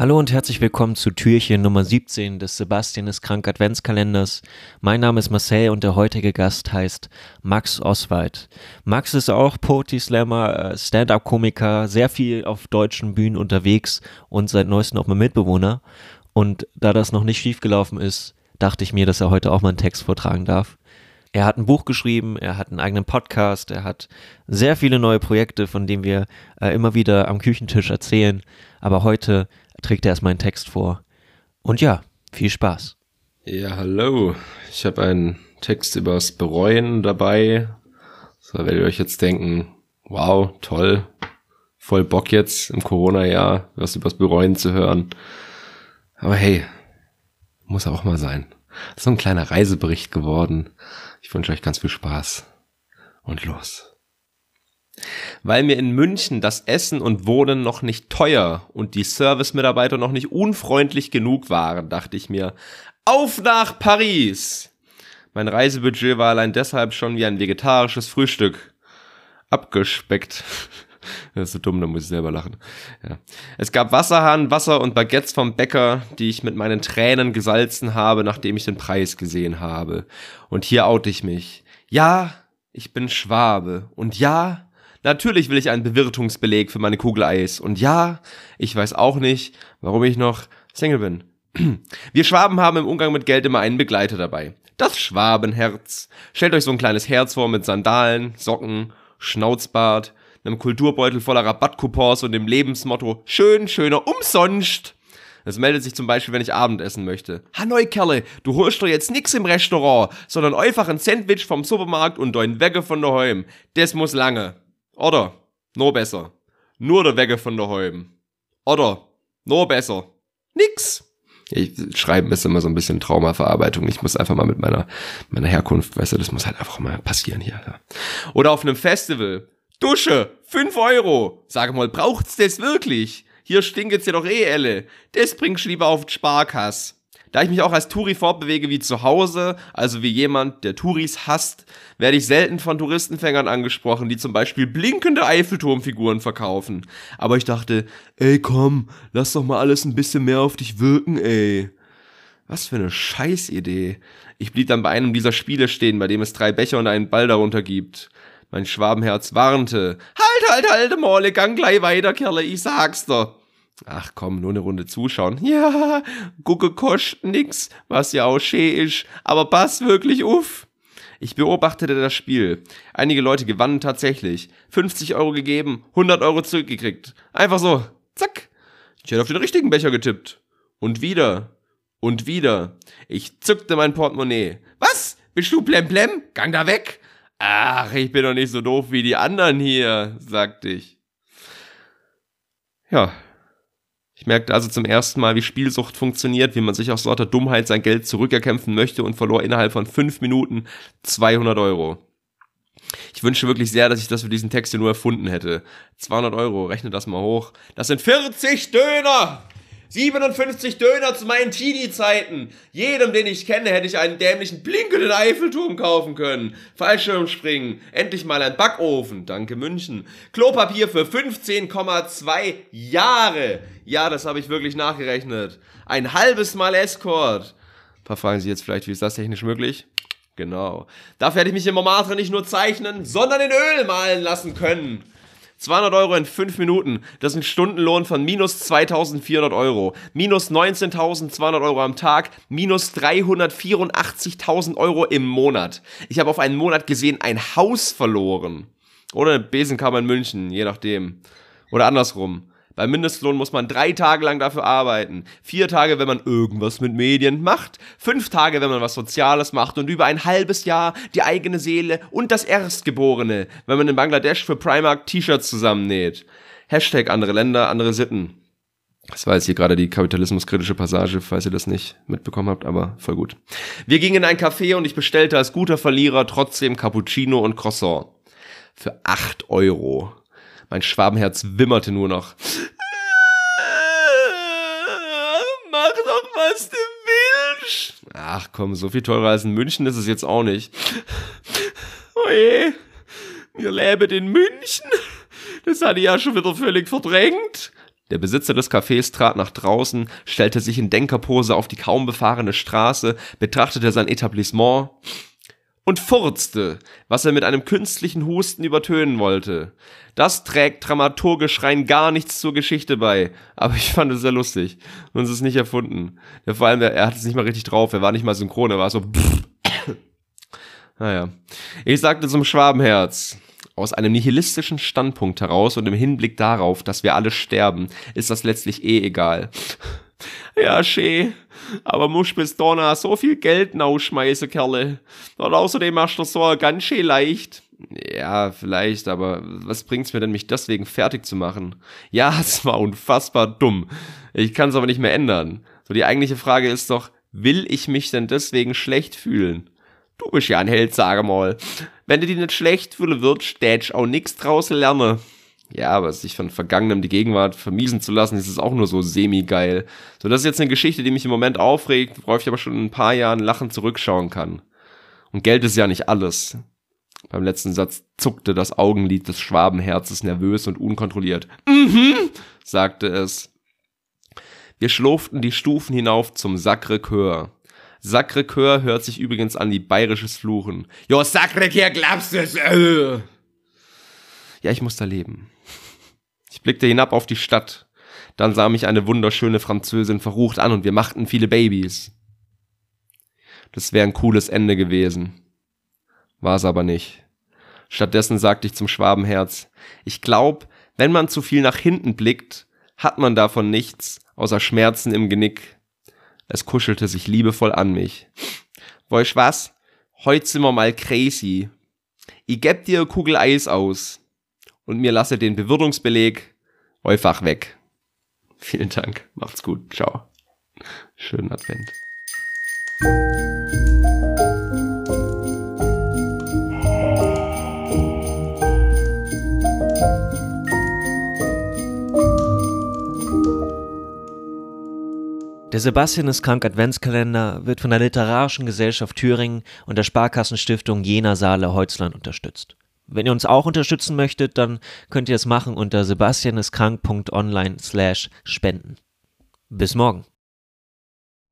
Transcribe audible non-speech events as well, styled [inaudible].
Hallo und herzlich willkommen zu Türchen Nummer 17 des Sebastian ist krank Adventskalenders. Mein Name ist Marcel und der heutige Gast heißt Max Oswald. Max ist auch Poetry Slammer, äh, Stand-up-Komiker, sehr viel auf deutschen Bühnen unterwegs und seit neuestem auch mein Mitbewohner. Und da das noch nicht schiefgelaufen ist, dachte ich mir, dass er heute auch mal einen Text vortragen darf. Er hat ein Buch geschrieben, er hat einen eigenen Podcast, er hat sehr viele neue Projekte, von denen wir äh, immer wieder am Küchentisch erzählen. Aber heute trägt er erstmal einen Text vor. Und ja, viel Spaß. Ja, hallo. Ich habe einen Text übers Bereuen dabei. So werdet ihr euch jetzt denken, wow, toll, voll Bock jetzt im Corona-Jahr was übers Bereuen zu hören. Aber hey, muss auch mal sein. So ein kleiner Reisebericht geworden. Ich wünsche euch ganz viel Spaß. Und los. Weil mir in München das Essen und Wohnen noch nicht teuer und die Servicemitarbeiter noch nicht unfreundlich genug waren, dachte ich mir, auf nach Paris! Mein Reisebudget war allein deshalb schon wie ein vegetarisches Frühstück. Abgespeckt. [laughs] Das ist so dumm, da muss ich selber lachen. Ja. Es gab Wasserhahn, Wasser und Baguettes vom Bäcker, die ich mit meinen Tränen gesalzen habe, nachdem ich den Preis gesehen habe. Und hier oute ich mich. Ja, ich bin Schwabe. Und ja, Natürlich will ich einen Bewirtungsbeleg für meine Kugel Eis. Und ja, ich weiß auch nicht, warum ich noch Single bin. [clears throat] Wir Schwaben haben im Umgang mit Geld immer einen Begleiter dabei. Das Schwabenherz. Stellt euch so ein kleines Herz vor mit Sandalen, Socken, Schnauzbart, einem Kulturbeutel voller Rabattcoupons und dem Lebensmotto schön, schöner, umsonst. Das meldet sich zum Beispiel, wenn ich Abendessen möchte. Hanoi, Kerle, du holst doch jetzt nix im Restaurant, sondern einfach ein Sandwich vom Supermarkt und dein Wegge von daheim. Das muss lange. Oder, nur besser, nur der Wege von daheim. Oder, nur besser, nix. Ich, Schreiben ist immer so ein bisschen Traumaverarbeitung. Ich muss einfach mal mit meiner, meiner Herkunft, weißt du, das muss halt einfach mal passieren hier. Ja. Oder auf einem Festival. Dusche, 5 Euro. Sag mal, braucht's das wirklich? Hier stinkt's ja doch eh elle. Das bringst du lieber auf die Sparkasse. Da ich mich auch als Touri fortbewege wie zu Hause, also wie jemand, der Touris hasst, werde ich selten von Touristenfängern angesprochen, die zum Beispiel blinkende Eiffelturmfiguren verkaufen. Aber ich dachte, ey komm, lass doch mal alles ein bisschen mehr auf dich wirken, ey. Was für eine Scheißidee. Ich blieb dann bei einem dieser Spiele stehen, bei dem es drei Becher und einen Ball darunter gibt. Mein Schwabenherz warnte. Halt, halt, halt, Mole, gang gleich weiter, Kerle, ich sag's doch. Ach komm, nur eine Runde zuschauen. [laughs] Ja, gucke kostet nix, was ja auch schön ist, aber pass wirklich uff. Ich beobachtete das Spiel. Einige Leute gewannen tatsächlich. 50 Euro gegeben, 100 Euro zurückgekriegt. Einfach so, zack. Ich hätte auf den richtigen Becher getippt. Und wieder. Und wieder. Ich zückte mein Portemonnaie. Was? Bist du blemblem? Gang da weg. Ach, ich bin doch nicht so doof wie die anderen hier, sagte ich. Ja, ich merkte also zum ersten Mal, wie Spielsucht funktioniert, wie man sich aus lauter Dummheit sein Geld zurückerkämpfen möchte und verlor innerhalb von fünf Minuten 200 Euro. Ich wünsche wirklich sehr, dass ich das für diesen Text hier nur erfunden hätte. 200 Euro, rechne das mal hoch. Das sind 40 Döner! 57 Döner zu meinen Teenie-Zeiten. Jedem, den ich kenne, hätte ich einen dämlichen blinkenden Eiffelturm kaufen können. Fallschirmspringen. Endlich mal ein Backofen. Danke München. Klopapier für 15,2 Jahre. Ja, das habe ich wirklich nachgerechnet. Ein halbes Mal Escort. Ein paar fragen sich jetzt vielleicht, wie ist das technisch möglich? Genau. Dafür hätte ich mich im Montmartre nicht nur zeichnen, sondern in Öl malen lassen können. 200 Euro in 5 Minuten, das ist ein Stundenlohn von minus 2400 Euro, minus 19.200 Euro am Tag, minus 384.000 Euro im Monat. Ich habe auf einen Monat gesehen ein Haus verloren. Oder eine Besenkammer in München, je nachdem. Oder andersrum. Beim Mindestlohn muss man drei Tage lang dafür arbeiten. Vier Tage, wenn man irgendwas mit Medien macht. Fünf Tage, wenn man was Soziales macht. Und über ein halbes Jahr die eigene Seele und das Erstgeborene, wenn man in Bangladesch für Primark T-Shirts zusammennäht. Hashtag andere Länder, andere Sitten. Das war jetzt hier gerade die kapitalismuskritische Passage, falls ihr das nicht mitbekommen habt, aber voll gut. Wir gingen in ein Café und ich bestellte als guter Verlierer trotzdem Cappuccino und Croissant. Für acht Euro. Mein Schwabenherz wimmerte nur noch. Mach doch, was du willst. Ach komm, so viel teurer als in München ist es jetzt auch nicht. Oje, wir leben in München. Das hatte ich ja schon wieder völlig verdrängt. Der Besitzer des Cafés trat nach draußen, stellte sich in Denkerpose auf die kaum befahrene Straße, betrachtete sein Etablissement und furzte, was er mit einem künstlichen Husten übertönen wollte. Das trägt dramaturgisch rein gar nichts zur Geschichte bei, aber ich fand es sehr lustig und es ist nicht erfunden. Ja, vor allem, er, er hat es nicht mal richtig drauf, er war nicht mal synchron, er war so [sniffs] Naja. Ich sagte zum Schwabenherz, aus einem nihilistischen Standpunkt heraus und im Hinblick darauf, dass wir alle sterben, ist das letztlich eh egal. Ja, schee, aber musst bis Donna so viel Geld ausschmeißen, Kerle. Und außerdem machst du so ganz schön leicht. Ja, vielleicht, aber was bringt's mir denn, mich deswegen fertig zu machen? Ja, [laughs] es war unfassbar dumm. Ich kann's aber nicht mehr ändern. So, die eigentliche Frage ist doch, will ich mich denn deswegen schlecht fühlen? Du bist ja ein Held, sag mal. Wenn du dich nicht schlecht fühlen würdest, tätsch auch nix draus lernen. Ja, aber sich von Vergangenem die Gegenwart vermiesen zu lassen, ist es auch nur so semi-geil. So, das ist jetzt eine Geschichte, die mich im Moment aufregt, worauf ich aber schon in ein paar Jahren lachend zurückschauen kann. Und Geld ist ja nicht alles. Beim letzten Satz zuckte das Augenlid des Schwabenherzes nervös und unkontrolliert. Mhm, sagte es. Wir schlurften die Stufen hinauf zum Sacre-Cœur. Sacré-Cœur hört sich übrigens an wie bayerisches Fluchen. Jo, Sacré-Cœur, glaubst du es? Äh. Ja, ich muss da leben. Ich blickte hinab auf die Stadt. Dann sah mich eine wunderschöne Französin verrucht an und wir machten viele Babys. Das wäre ein cooles Ende gewesen. War es aber nicht. Stattdessen sagte ich zum Schwabenherz, ich glaub, wenn man zu viel nach hinten blickt, hat man davon nichts, außer Schmerzen im Genick. Es kuschelte sich liebevoll an mich. Weißt was? Heute sind wir mal crazy. Ich geb dir Kugel Eis aus und mir lasse den Bewirtungsbeleg einfach weg. Vielen Dank. Macht's gut. Ciao. Schönen Advent. Der Sebastian ist krank Adventskalender wird von der Literarischen Gesellschaft Thüringen und der Sparkassenstiftung Jena Saale Holzland unterstützt. Wenn ihr uns auch unterstützen möchtet, dann könnt ihr es machen unter sebastianiskrank.online slash spenden. Bis morgen.